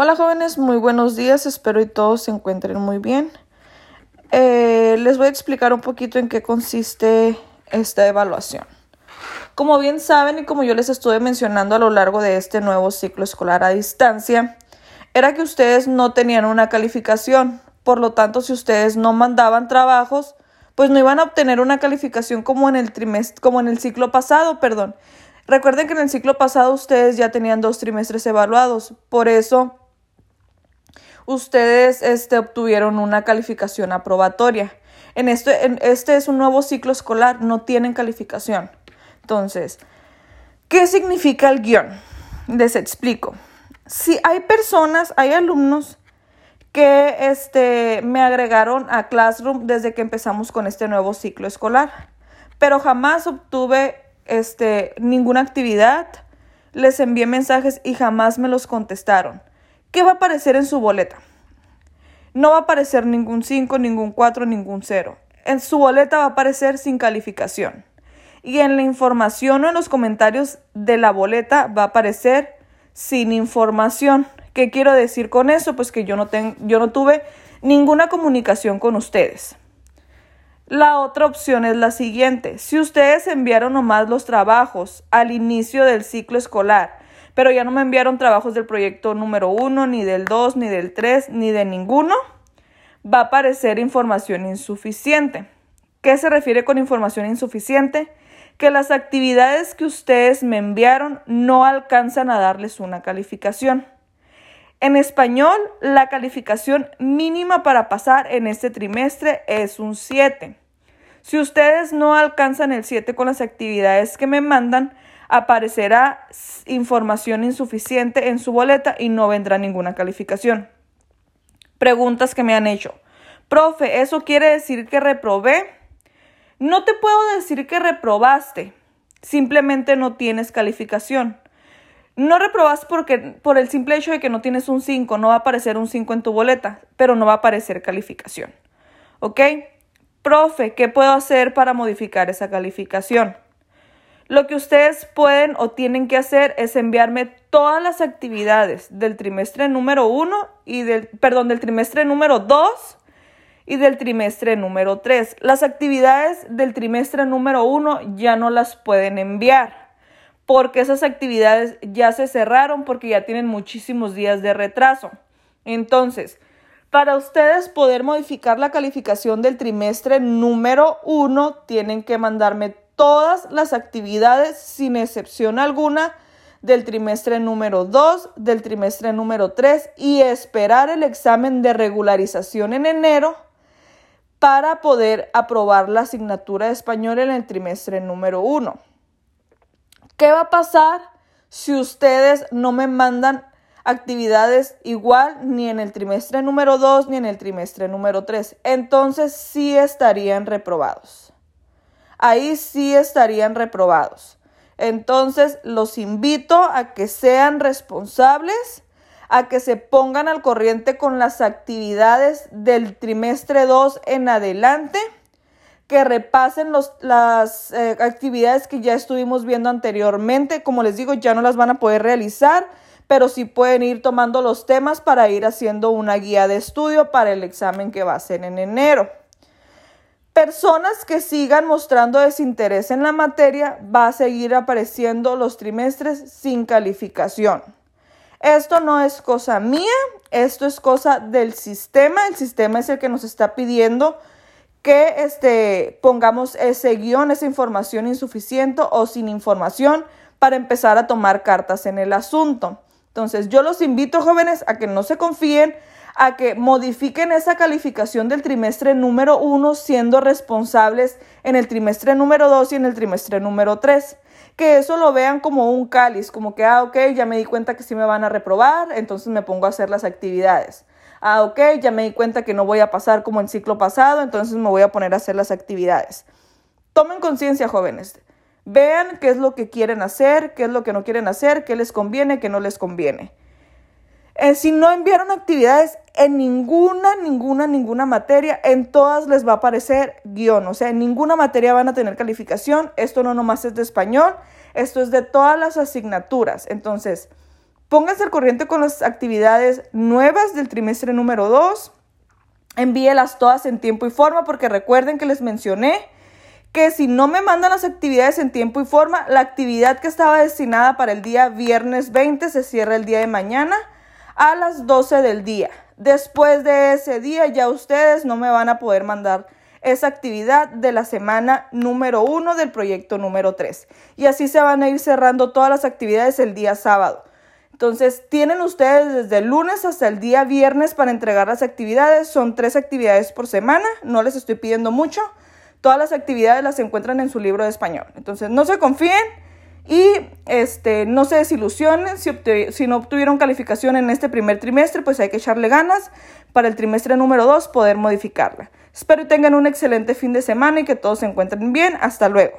Hola jóvenes, muy buenos días, espero y todos se encuentren muy bien. Eh, les voy a explicar un poquito en qué consiste esta evaluación. Como bien saben y como yo les estuve mencionando a lo largo de este nuevo ciclo escolar a distancia, era que ustedes no tenían una calificación, por lo tanto si ustedes no mandaban trabajos, pues no iban a obtener una calificación como en el trimestre, como en el ciclo pasado, perdón. Recuerden que en el ciclo pasado ustedes ya tenían dos trimestres evaluados, por eso ustedes este, obtuvieron una calificación aprobatoria. En este, en este es un nuevo ciclo escolar, no tienen calificación. Entonces, ¿qué significa el guion? Les explico. Si hay personas, hay alumnos que este, me agregaron a Classroom desde que empezamos con este nuevo ciclo escolar, pero jamás obtuve este, ninguna actividad, les envié mensajes y jamás me los contestaron. ¿Qué va a aparecer en su boleta? No va a aparecer ningún 5, ningún 4, ningún 0. En su boleta va a aparecer sin calificación. Y en la información o en los comentarios de la boleta va a aparecer sin información. ¿Qué quiero decir con eso? Pues que yo no, yo no tuve ninguna comunicación con ustedes. La otra opción es la siguiente. Si ustedes enviaron nomás los trabajos al inicio del ciclo escolar pero ya no me enviaron trabajos del proyecto número 1, ni del 2, ni del 3, ni de ninguno, va a aparecer información insuficiente. ¿Qué se refiere con información insuficiente? Que las actividades que ustedes me enviaron no alcanzan a darles una calificación. En español, la calificación mínima para pasar en este trimestre es un 7. Si ustedes no alcanzan el 7 con las actividades que me mandan, aparecerá información insuficiente en su boleta y no vendrá ninguna calificación. Preguntas que me han hecho. Profe, ¿eso quiere decir que reprobé? No te puedo decir que reprobaste, simplemente no tienes calificación. No reprobas porque por el simple hecho de que no tienes un 5, no va a aparecer un 5 en tu boleta, pero no va a aparecer calificación. ¿Ok? Profe, ¿qué puedo hacer para modificar esa calificación? Lo que ustedes pueden o tienen que hacer es enviarme todas las actividades del trimestre número 1 y del, perdón, del trimestre número 2 y del trimestre número 3. Las actividades del trimestre número 1 ya no las pueden enviar porque esas actividades ya se cerraron porque ya tienen muchísimos días de retraso. Entonces, para ustedes poder modificar la calificación del trimestre número 1, tienen que mandarme todas las actividades sin excepción alguna del trimestre número 2, del trimestre número 3 y esperar el examen de regularización en enero para poder aprobar la asignatura de español en el trimestre número 1. ¿Qué va a pasar si ustedes no me mandan actividades igual ni en el trimestre número 2 ni en el trimestre número 3? Entonces sí estarían reprobados ahí sí estarían reprobados. Entonces, los invito a que sean responsables, a que se pongan al corriente con las actividades del trimestre 2 en adelante, que repasen las eh, actividades que ya estuvimos viendo anteriormente. Como les digo, ya no las van a poder realizar, pero sí pueden ir tomando los temas para ir haciendo una guía de estudio para el examen que va a ser en enero personas que sigan mostrando desinterés en la materia va a seguir apareciendo los trimestres sin calificación. Esto no es cosa mía, esto es cosa del sistema. El sistema es el que nos está pidiendo que este, pongamos ese guion, esa información insuficiente o sin información para empezar a tomar cartas en el asunto. Entonces, yo los invito, jóvenes, a que no se confíen, a que modifiquen esa calificación del trimestre número uno siendo responsables en el trimestre número dos y en el trimestre número tres. Que eso lo vean como un cáliz, como que, ah, ok, ya me di cuenta que sí me van a reprobar, entonces me pongo a hacer las actividades. Ah, ok, ya me di cuenta que no voy a pasar como en ciclo pasado, entonces me voy a poner a hacer las actividades. Tomen conciencia, jóvenes. Vean qué es lo que quieren hacer, qué es lo que no quieren hacer, qué les conviene, qué no les conviene. Eh, si no enviaron actividades en ninguna, ninguna, ninguna materia, en todas les va a aparecer guion. O sea, en ninguna materia van a tener calificación. Esto no nomás es de español, esto es de todas las asignaturas. Entonces, Pónganse al corriente con las actividades nuevas del trimestre número 2. Envíelas todas en tiempo y forma porque recuerden que les mencioné que si no me mandan las actividades en tiempo y forma, la actividad que estaba destinada para el día viernes 20 se cierra el día de mañana a las 12 del día. Después de ese día ya ustedes no me van a poder mandar esa actividad de la semana número 1 del proyecto número 3. Y así se van a ir cerrando todas las actividades el día sábado. Entonces, tienen ustedes desde el lunes hasta el día viernes para entregar las actividades. Son tres actividades por semana, no les estoy pidiendo mucho. Todas las actividades las encuentran en su libro de español. Entonces, no se confíen y este, no se desilusionen. Si, si no obtuvieron calificación en este primer trimestre, pues hay que echarle ganas para el trimestre número 2 poder modificarla. Espero que tengan un excelente fin de semana y que todos se encuentren bien. Hasta luego.